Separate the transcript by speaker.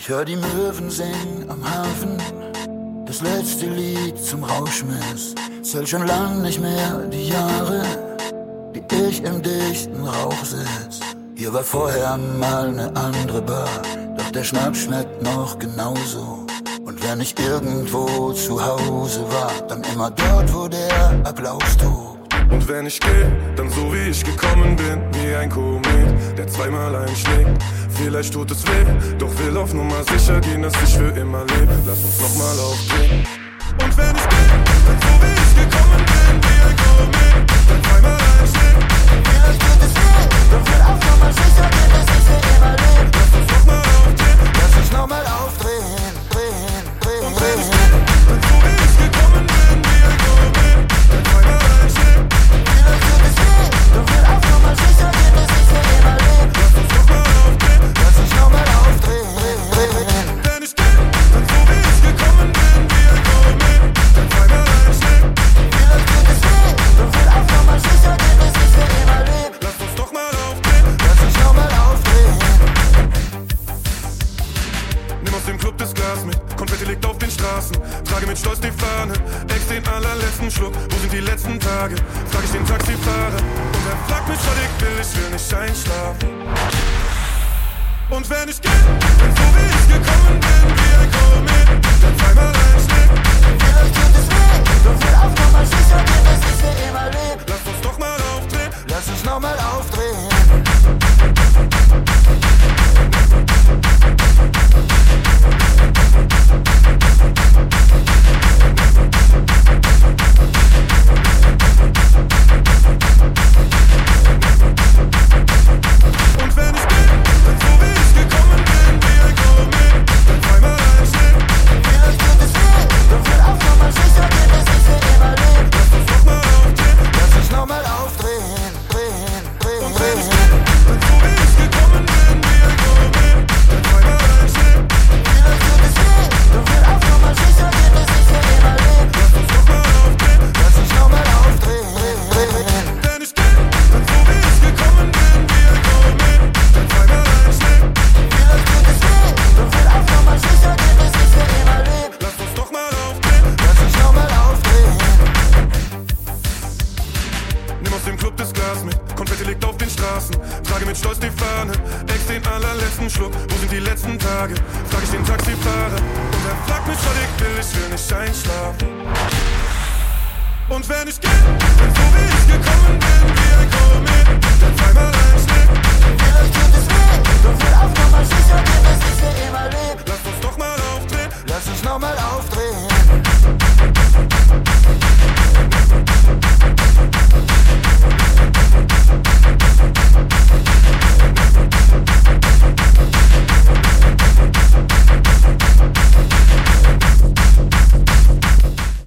Speaker 1: Ich hör die Möwen singen am Hafen, das letzte Lied zum Rauschmiss. Zählt schon lang nicht mehr die Jahre, die ich im dichten Rauch sitz. Hier war vorher mal ne andere Bar, doch der Schnaps schmeckt noch genauso. Und wenn ich irgendwo zu Hause war, dann immer dort, wo der Applaus tobt.
Speaker 2: Und wenn ich gehe, dann so wie ich gekommen bin, wie ein Komet, der zweimal einschlägt. Vielleicht tut es weh, doch will auf Nummer sicher gehen, dass ich für immer lebe. Lass uns nochmal aufdrehen. Und wenn ich gehe, dann so wie ich gekommen bin, Glas mit, Konfetti liegt auf den Straßen. Trage mit Stolz die Fahne, ex den allerletzten Schluck. Wo sind die letzten Tage? Frag ich den Taxifahrer. Und er fragt mich, was ich will, ich will nicht einschlafen. Und wenn ich gehe, dann so wie ich gekommen bin, wie ein Komet, der zweimal einschlägt.
Speaker 1: Vielleicht tut es weh, doch will auf Nummer sicher gehen, dass ich für immer lebe.
Speaker 2: Lass uns doch mal aufdrehen.
Speaker 1: Lass uns nochmal aufdrehen.
Speaker 2: Straßen. Trage mit Stolz die Fahne, ex den allerletzten Schluck. Wo sind die letzten Tage? Frag ich den Taxifahrer. Und er fragt mich, was ich will, ich will nicht einschlafen. Und wenn ich gehe, dann so wie ich gekommen bin, wie ein Komet, der zweimal einschlägt.
Speaker 1: Vielleicht tut es weh, doch will auf Nummer sicher gehen, dass ich für immer lebe.
Speaker 2: Lass uns doch mal aufdrehen.
Speaker 1: Lass uns nochmal aufdrehen.